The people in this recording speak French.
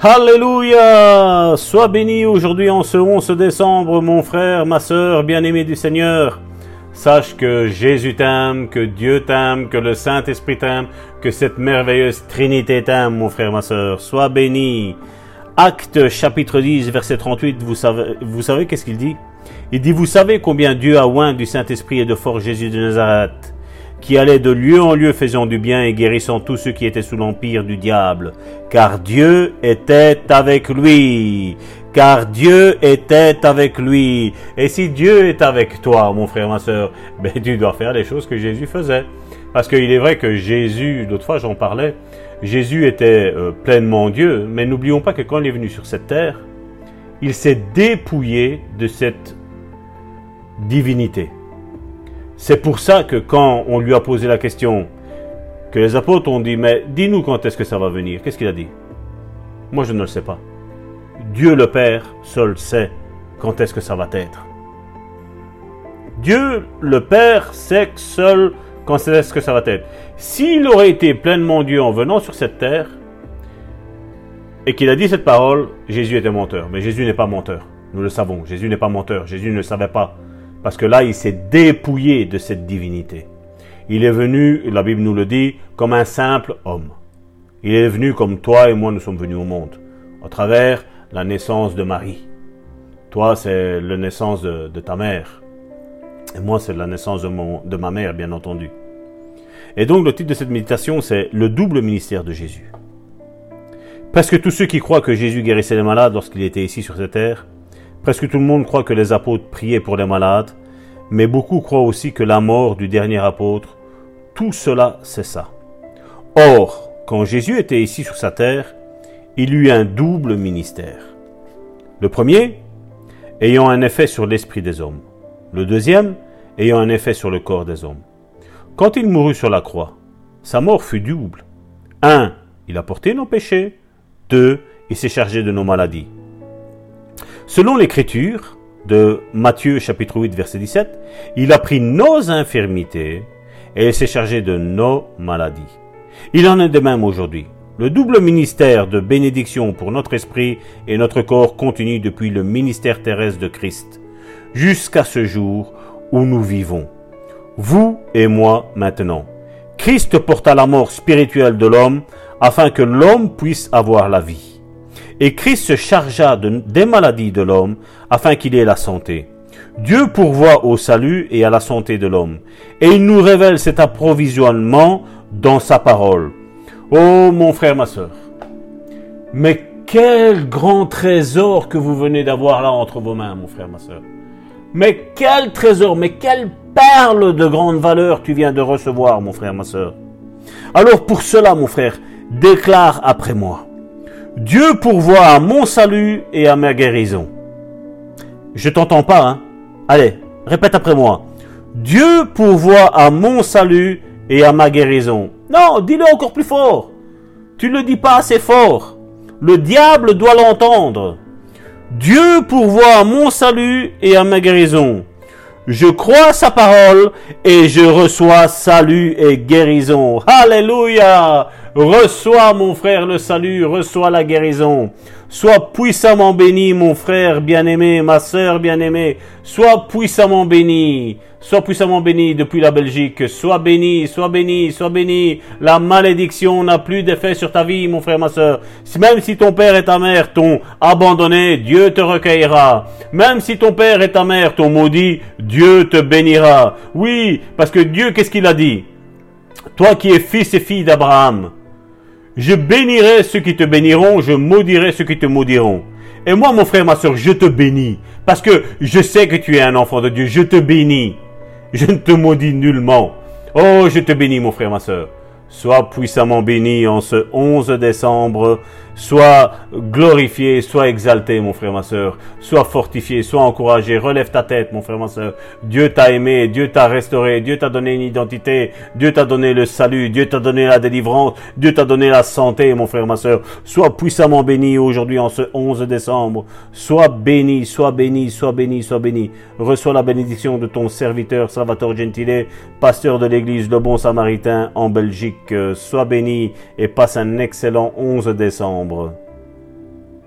Alléluia Sois béni aujourd'hui en ce 11 décembre, mon frère, ma sœur, bien-aimé du Seigneur. Sache que Jésus t'aime, que Dieu t'aime, que le Saint-Esprit t'aime, que cette merveilleuse Trinité t'aime, mon frère, ma sœur. Sois béni. Acte chapitre 10, verset 38, vous savez, vous savez qu'est-ce qu'il dit? Il dit, vous savez combien Dieu a oint du Saint-Esprit et de fort Jésus de Nazareth qui allait de lieu en lieu faisant du bien et guérissant tous ceux qui étaient sous l'empire du diable, car Dieu était avec lui. Car Dieu était avec lui. Et si Dieu est avec toi, mon frère, ma soeur, ben, tu dois faire les choses que Jésus faisait. Parce qu'il est vrai que Jésus, l'autre fois j'en parlais, Jésus était euh, pleinement Dieu, mais n'oublions pas que quand il est venu sur cette terre, il s'est dépouillé de cette divinité. C'est pour ça que quand on lui a posé la question, que les apôtres ont dit, mais dis-nous quand est-ce que ça va venir, qu'est-ce qu'il a dit? Moi je ne le sais pas. Dieu le Père seul sait quand est-ce que ça va être. Dieu le Père sait seul quand est-ce que ça va être. S'il aurait été pleinement Dieu en venant sur cette terre, et qu'il a dit cette parole, Jésus était menteur. Mais Jésus n'est pas menteur. Nous le savons. Jésus n'est pas menteur. Jésus ne savait pas. Parce que là, il s'est dépouillé de cette divinité. Il est venu, la Bible nous le dit, comme un simple homme. Il est venu comme toi et moi nous sommes venus au monde, à travers la naissance de Marie. Toi, c'est la naissance de, ta mère. Et moi, c'est la naissance de, de ma mère, bien entendu. Et donc, le titre de cette méditation, c'est le double ministère de Jésus. Parce que tous ceux qui croient que Jésus guérissait les malades lorsqu'il était ici sur cette terre, Presque tout le monde croit que les apôtres priaient pour les malades, mais beaucoup croient aussi que la mort du dernier apôtre, tout cela c'est ça. Or, quand Jésus était ici sur sa terre, il eut un double ministère. Le premier, ayant un effet sur l'esprit des hommes. Le deuxième, ayant un effet sur le corps des hommes. Quand il mourut sur la croix, sa mort fut double. Un, il a porté nos péchés. Deux, il s'est chargé de nos maladies. Selon l'écriture de Matthieu chapitre 8 verset 17, il a pris nos infirmités et s'est chargé de nos maladies. Il en est de même aujourd'hui. Le double ministère de bénédiction pour notre esprit et notre corps continue depuis le ministère terrestre de Christ jusqu'à ce jour où nous vivons. Vous et moi maintenant. Christ porta la mort spirituelle de l'homme afin que l'homme puisse avoir la vie. Et Christ se chargea des maladies de l'homme afin qu'il ait la santé. Dieu pourvoit au salut et à la santé de l'homme. Et il nous révèle cet approvisionnement dans sa parole. Oh mon frère, ma soeur. Mais quel grand trésor que vous venez d'avoir là entre vos mains, mon frère, ma soeur. Mais quel trésor, mais quelle perle de grande valeur tu viens de recevoir, mon frère, ma soeur. Alors pour cela, mon frère, déclare après moi. Dieu pourvoit à mon salut et à ma guérison. Je t'entends pas, hein Allez, répète après moi. Dieu pourvoit à mon salut et à ma guérison. Non, dis-le encore plus fort. Tu ne le dis pas assez fort. Le diable doit l'entendre. Dieu pourvoit à mon salut et à ma guérison. Je crois sa parole et je reçois salut et guérison. Alléluia. Reçois mon frère le salut, reçois la guérison. Sois puissamment béni mon frère bien-aimé, ma sœur bien-aimée. Sois puissamment béni. Sois puissamment béni depuis la Belgique. Sois béni, sois béni, sois béni. La malédiction n'a plus d'effet sur ta vie, mon frère, ma sœur. Même si ton père et ta mère t'ont abandonné, Dieu te recueillera. Même si ton père et ta mère t'ont maudit, Dieu te bénira. Oui, parce que Dieu, qu'est-ce qu'il a dit? Toi qui es fils et fille d'Abraham, je bénirai ceux qui te béniront, je maudirai ceux qui te maudiront. Et moi, mon frère, ma soeur, je te bénis. Parce que je sais que tu es un enfant de Dieu. Je te bénis. Je ne te maudis nullement. Oh, je te bénis, mon frère, ma soeur. Sois puissamment béni en ce 11 décembre. Sois glorifié, sois exalté, mon frère, ma soeur. Sois fortifié, sois encouragé. Relève ta tête, mon frère, ma soeur. Dieu t'a aimé, Dieu t'a restauré, Dieu t'a donné une identité, Dieu t'a donné le salut, Dieu t'a donné la délivrance, Dieu t'a donné la santé, mon frère, ma soeur. Sois puissamment béni aujourd'hui en ce 11 décembre. Sois béni, sois béni, sois béni, sois béni. Reçois la bénédiction de ton serviteur Salvatore Gentile, pasteur de l'église Le Bon Samaritain en Sois béni et passe un excellent 11 décembre.